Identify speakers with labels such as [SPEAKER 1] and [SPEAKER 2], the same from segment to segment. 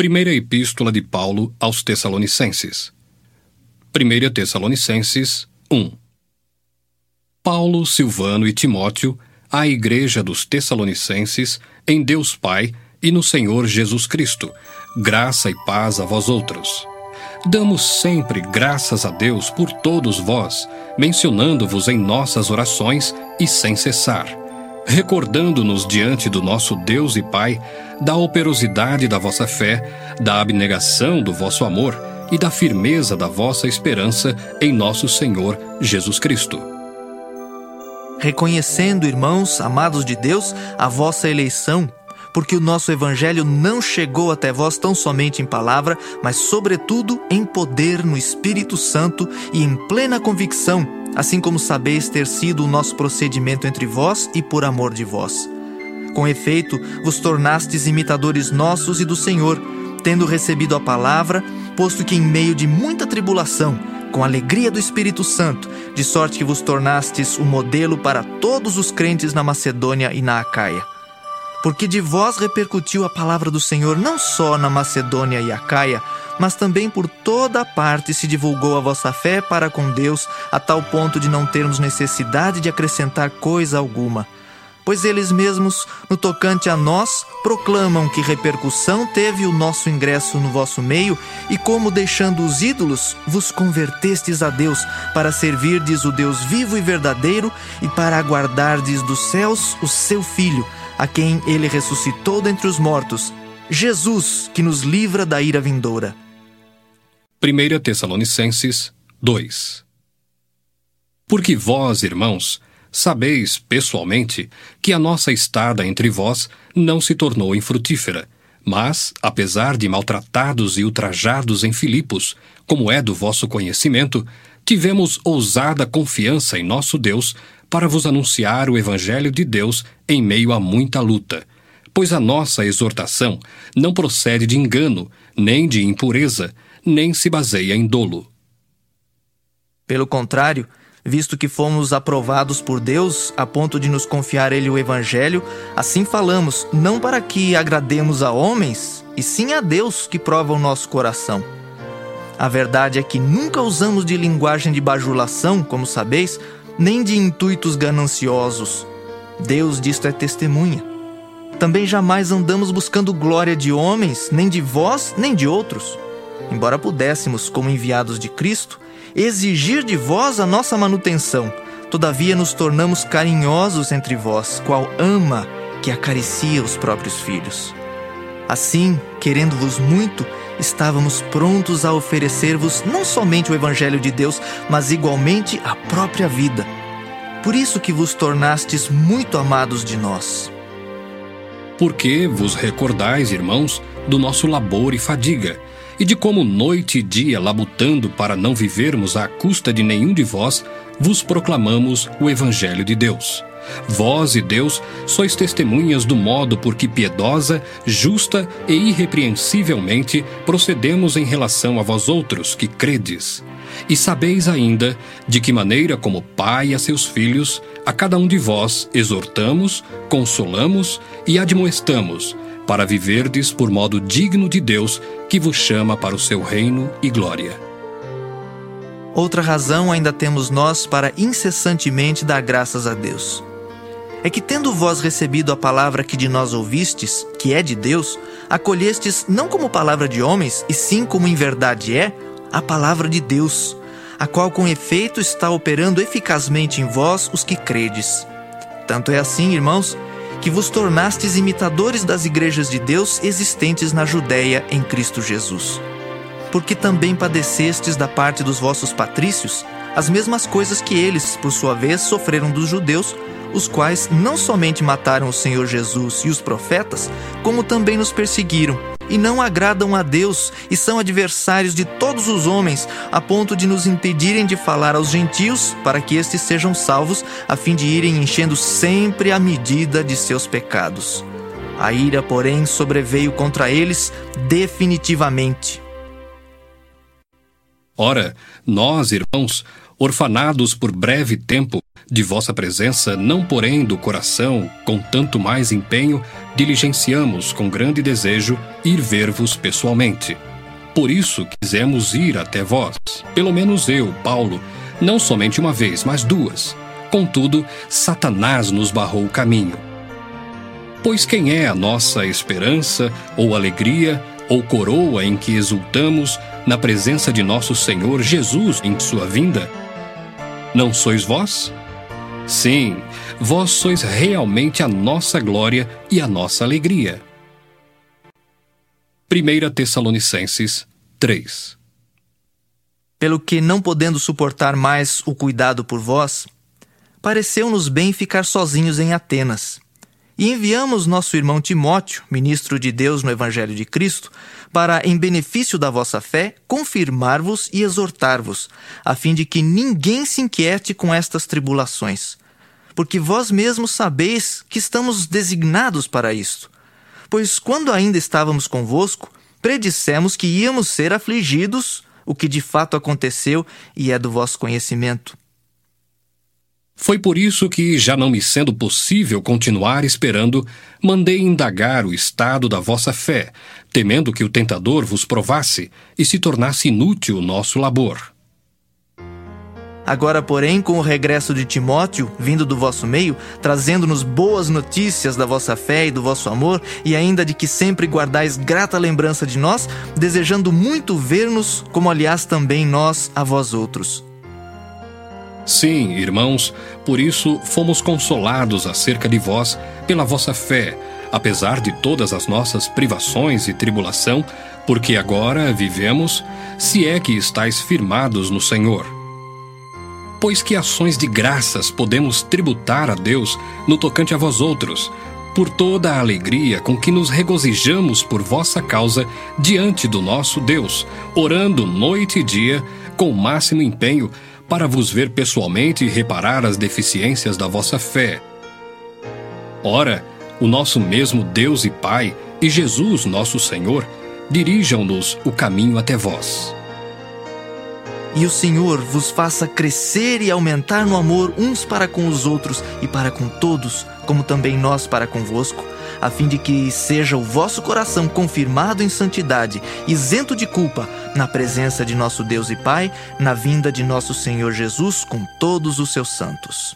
[SPEAKER 1] Primeira Epístola de Paulo aos Tessalonicenses. 1 Tessalonicenses 1 Paulo, Silvano e Timóteo, à Igreja dos Tessalonicenses, em Deus Pai e no Senhor Jesus Cristo, graça e paz a vós outros. Damos sempre graças a Deus por todos vós, mencionando-vos em nossas orações e sem cessar, recordando-nos diante do nosso Deus e Pai da operosidade da vossa fé, da abnegação do vosso amor e da firmeza da vossa esperança em nosso Senhor Jesus Cristo.
[SPEAKER 2] Reconhecendo, irmãos, amados de Deus, a vossa eleição, porque o nosso evangelho não chegou até vós tão somente em palavra, mas sobretudo em poder no Espírito Santo e em plena convicção, assim como sabeis ter sido o nosso procedimento entre vós e por amor de vós. Com efeito, vos tornastes imitadores nossos e do Senhor, tendo recebido a palavra, posto que em meio de muita tribulação, com alegria do Espírito Santo, de sorte que vos tornastes o modelo para todos os crentes na Macedônia e na Acaia. Porque de vós repercutiu a palavra do Senhor não só na Macedônia e Acaia, mas também por toda a parte se divulgou a vossa fé para com Deus, a tal ponto de não termos necessidade de acrescentar coisa alguma. Pois eles mesmos, no tocante a nós, proclamam que repercussão teve o nosso ingresso no vosso meio e como, deixando os ídolos, vos convertestes a Deus, para servirdes o Deus vivo e verdadeiro e para aguardardes dos céus o seu Filho, a quem ele ressuscitou dentre os mortos, Jesus, que nos livra da ira vindoura.
[SPEAKER 1] 1 Tessalonicenses 2 Porque vós, irmãos, Sabeis, pessoalmente, que a nossa estada entre vós não se tornou infrutífera, mas, apesar de maltratados e ultrajados em Filipos, como é do vosso conhecimento, tivemos ousada confiança em nosso Deus para vos anunciar o Evangelho de Deus em meio a muita luta. Pois a nossa exortação não procede de engano, nem de impureza, nem se baseia em dolo.
[SPEAKER 2] Pelo contrário, visto que fomos aprovados por Deus a ponto de nos confiar Ele o Evangelho, assim falamos, não para que agrademos a homens, e sim a Deus que prova o nosso coração. A verdade é que nunca usamos de linguagem de bajulação, como sabeis, nem de intuitos gananciosos. Deus disto é testemunha. Também jamais andamos buscando glória de homens, nem de vós, nem de outros. Embora pudéssemos, como enviados de Cristo, exigir de vós a nossa manutenção. Todavia nos tornamos carinhosos entre vós, qual ama que acaricia os próprios filhos. Assim, querendo-vos muito, estávamos prontos a oferecer-vos não somente o Evangelho de Deus, mas igualmente a própria vida. Por isso que vos tornastes muito amados de nós.
[SPEAKER 1] Porque vos recordais, irmãos, do nosso labor e fadiga e de como noite e dia labutando para não vivermos à custa de nenhum de vós, vos proclamamos o Evangelho de Deus. Vós e Deus sois testemunhas do modo por que piedosa, justa e irrepreensivelmente procedemos em relação a vós outros que credes. E sabeis ainda de que maneira, como pai a seus filhos, a cada um de vós exortamos, consolamos e admoestamos, para viverdes por modo digno de Deus, que vos chama para o seu reino e glória.
[SPEAKER 2] Outra razão ainda temos nós para incessantemente dar graças a Deus. É que, tendo vós recebido a palavra que de nós ouvistes, que é de Deus, acolhestes não como palavra de homens, e sim como em verdade é, a palavra de Deus, a qual com efeito está operando eficazmente em vós os que credes. Tanto é assim, irmãos, que vos tornastes imitadores das igrejas de Deus existentes na Judéia em Cristo Jesus. Porque também padecestes da parte dos vossos patrícios as mesmas coisas que eles, por sua vez, sofreram dos judeus, os quais não somente mataram o Senhor Jesus e os profetas, como também nos perseguiram, e não agradam a Deus e são adversários de todos os homens, a ponto de nos impedirem de falar aos gentios para que estes sejam salvos, a fim de irem enchendo sempre a medida de seus pecados. A ira, porém, sobreveio contra eles definitivamente.
[SPEAKER 1] Ora, nós, irmãos, orfanados por breve tempo de vossa presença, não porém do coração, com tanto mais empenho, diligenciamos com grande desejo ir ver-vos pessoalmente. Por isso quisemos ir até vós, pelo menos eu, Paulo, não somente uma vez, mas duas. Contudo, Satanás nos barrou o caminho. Pois quem é a nossa esperança, ou alegria, ou coroa em que exultamos na presença de nosso Senhor Jesus em sua vinda? Não sois vós? Sim, vós sois realmente a nossa glória e a nossa alegria. 1 Tessalonicenses 3
[SPEAKER 2] Pelo que, não podendo suportar mais o cuidado por vós, pareceu-nos bem ficar sozinhos em Atenas. E enviamos nosso irmão Timóteo, ministro de Deus no Evangelho de Cristo, para, em benefício da vossa fé, confirmar-vos e exortar-vos, a fim de que ninguém se inquiete com estas tribulações porque vós mesmos sabeis que estamos designados para isto. Pois quando ainda estávamos convosco, predissemos que íamos ser afligidos, o que de fato aconteceu e é do vosso conhecimento.
[SPEAKER 1] Foi por isso que, já não me sendo possível continuar esperando, mandei indagar o estado da vossa fé, temendo que o tentador vos provasse e se tornasse inútil o nosso labor.
[SPEAKER 2] Agora, porém, com o regresso de Timóteo, vindo do vosso meio, trazendo-nos boas notícias da vossa fé e do vosso amor, e ainda de que sempre guardais grata lembrança de nós, desejando muito ver-nos, como aliás também nós a vós outros.
[SPEAKER 1] Sim, irmãos, por isso fomos consolados acerca de vós pela vossa fé, apesar de todas as nossas privações e tribulação, porque agora vivemos, se é que estáis firmados no Senhor. Pois que ações de graças podemos tributar a Deus no tocante a vós outros, por toda a alegria com que nos regozijamos por vossa causa diante do nosso Deus, orando noite e dia com máximo empenho para vos ver pessoalmente e reparar as deficiências da vossa fé. Ora, o nosso mesmo Deus e Pai e Jesus, nosso Senhor, dirijam-nos o caminho até vós
[SPEAKER 2] e o Senhor vos faça crescer e aumentar no amor uns para com os outros e para com todos, como também nós para convosco, a fim de que seja o vosso coração confirmado em santidade, isento de culpa, na presença de nosso Deus e Pai, na vinda de nosso Senhor Jesus com todos os seus santos.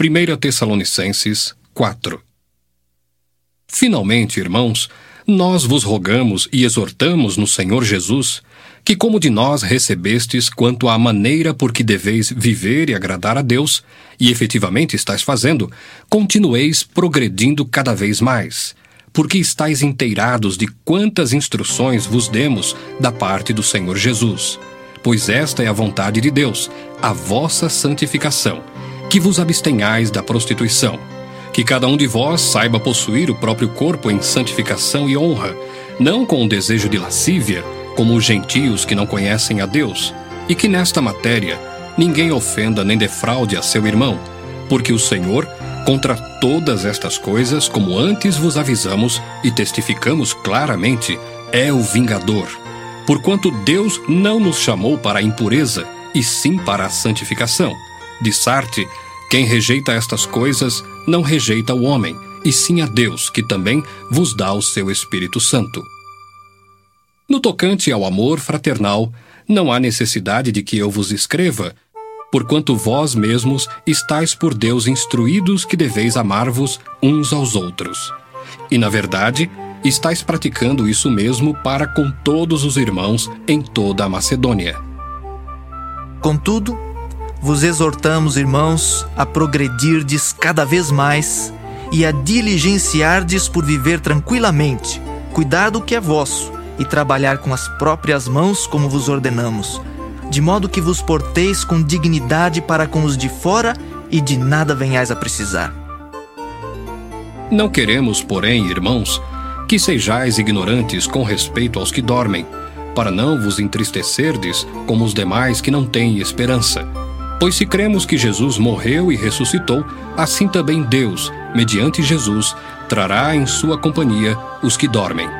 [SPEAKER 1] 1 Tessalonicenses 4 Finalmente, irmãos, nós vos rogamos e exortamos no Senhor Jesus que, como de nós recebestes quanto à maneira por que deveis viver e agradar a Deus, e efetivamente estáis fazendo, continueis progredindo cada vez mais, porque estáis inteirados de quantas instruções vos demos da parte do Senhor Jesus. Pois esta é a vontade de Deus, a vossa santificação, que vos abstenhais da prostituição, que cada um de vós saiba possuir o próprio corpo em santificação e honra, não com o desejo de lascívia, como os gentios que não conhecem a Deus, e que nesta matéria ninguém ofenda nem defraude a seu irmão, porque o Senhor, contra todas estas coisas, como antes vos avisamos e testificamos claramente, é o vingador. Porquanto Deus não nos chamou para a impureza, e sim para a santificação. De Sarte, quem rejeita estas coisas não rejeita o homem, e sim a Deus, que também vos dá o seu Espírito Santo. No tocante ao amor fraternal, não há necessidade de que eu vos escreva, porquanto vós mesmos estáis por Deus instruídos que deveis amar-vos uns aos outros. E, na verdade, estáis praticando isso mesmo para com todos os irmãos em toda a Macedônia.
[SPEAKER 2] Contudo, vos exortamos, irmãos, a progredirdes cada vez mais e a diligenciardes por viver tranquilamente, cuidar do que é vosso e trabalhar com as próprias mãos como vos ordenamos, de modo que vos porteis com dignidade para com os de fora e de nada venhais a precisar.
[SPEAKER 1] Não queremos, porém, irmãos, que sejais ignorantes com respeito aos que dormem, para não vos entristecerdes como os demais que não têm esperança. Pois se cremos que Jesus morreu e ressuscitou, assim também Deus, mediante Jesus, trará em sua companhia os que dormem.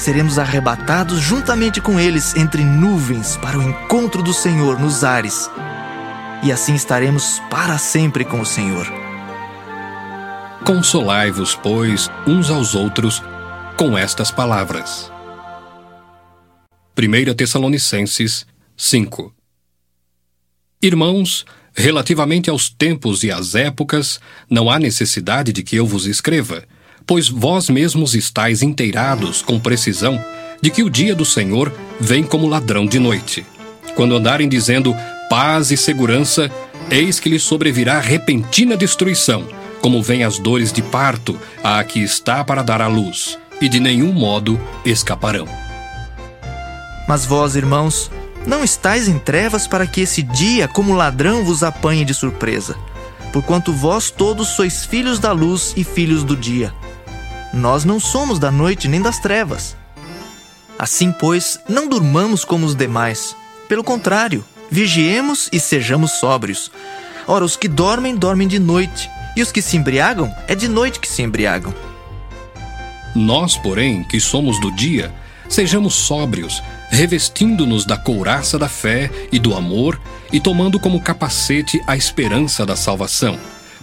[SPEAKER 2] seremos arrebatados juntamente com eles entre nuvens para o encontro do Senhor nos ares. E assim estaremos para sempre com o Senhor.
[SPEAKER 1] Consolai-vos, pois, uns aos outros com estas palavras. 1 Tessalonicenses 5 Irmãos, relativamente aos tempos e às épocas, não há necessidade de que eu vos escreva, pois vós mesmos estáis inteirados com precisão de que o dia do Senhor vem como ladrão de noite. Quando andarem dizendo paz e segurança, eis que lhes sobrevirá repentina destruição, como vem as dores de parto a que está para dar à luz, e de nenhum modo escaparão.
[SPEAKER 2] Mas vós, irmãos, não estáis em trevas para que esse dia, como ladrão, vos apanhe de surpresa. Porquanto vós todos sois filhos da luz e filhos do dia. Nós não somos da noite nem das trevas. Assim, pois, não durmamos como os demais. Pelo contrário, vigiemos e sejamos sóbrios. Ora, os que dormem, dormem de noite, e os que se embriagam, é de noite que se embriagam.
[SPEAKER 1] Nós, porém, que somos do dia, sejamos sóbrios, revestindo-nos da couraça da fé e do amor e tomando como capacete a esperança da salvação.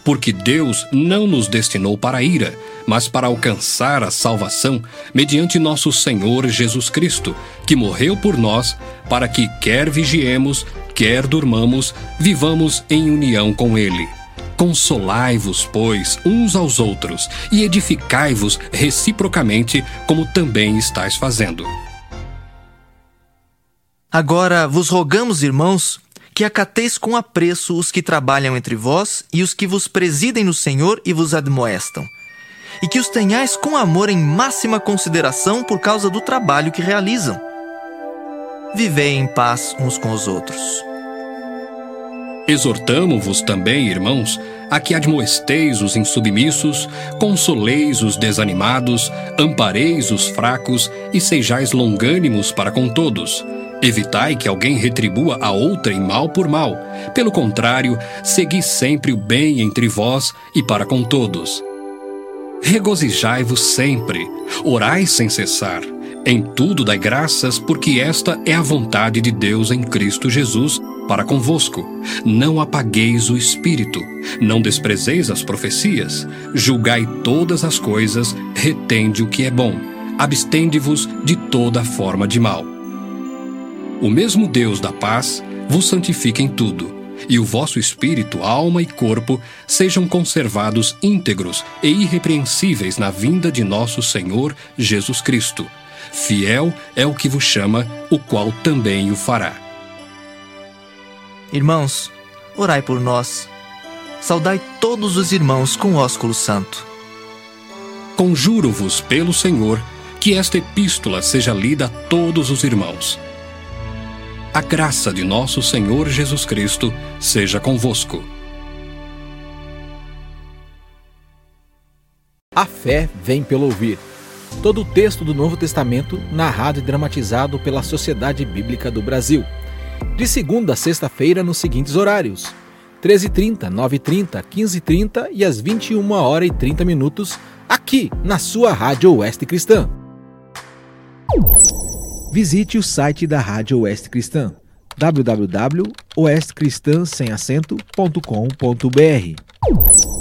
[SPEAKER 1] Porque Deus não nos destinou para a ira, mas para alcançar a salvação mediante nosso Senhor Jesus Cristo, que morreu por nós, para que, quer vigiemos, quer durmamos, vivamos em união com Ele. Consolai-vos, pois, uns aos outros, e edificai-vos reciprocamente, como também estáis fazendo.
[SPEAKER 2] Agora vos rogamos, irmãos, que acateis com apreço os que trabalham entre vós e os que vos presidem no Senhor e vos admoestam, e que os tenhais com amor em máxima consideração por causa do trabalho que realizam. Vivei em paz uns com os outros.
[SPEAKER 1] Exortamo-vos também, irmãos, a que admoesteis os insubmissos, consoleis os desanimados, ampareis os fracos e sejais longânimos para com todos. Evitai que alguém retribua a outra em mal por mal. Pelo contrário, segui sempre o bem entre vós e para com todos. Regozijai-vos sempre, orai sem cessar. Em tudo dai graças, porque esta é a vontade de Deus em Cristo Jesus para convosco. Não apagueis o espírito, não desprezeis as profecias, julgai todas as coisas, retende o que é bom, abstende-vos de toda forma de mal. O mesmo Deus da paz vos santifique em tudo, e o vosso espírito, alma e corpo sejam conservados íntegros e irrepreensíveis na vinda de nosso Senhor Jesus Cristo Fiel é o que vos chama, o qual também o fará.
[SPEAKER 2] Irmãos, orai por nós. Saudai todos os irmãos com ósculo santo.
[SPEAKER 1] Conjuro-vos pelo Senhor que esta epístola seja lida a todos os irmãos. A graça de nosso Senhor Jesus Cristo seja convosco.
[SPEAKER 3] A fé vem pelo ouvir todo o texto do Novo Testamento narrado e dramatizado pela Sociedade Bíblica do Brasil. De segunda a sexta-feira nos seguintes horários: 13h30, 9h30, 15h30 e às 21 horas e 30 minutos, aqui na sua Rádio Oeste Cristã. Visite o site da Rádio Oeste Cristã www.oestcristã.com.br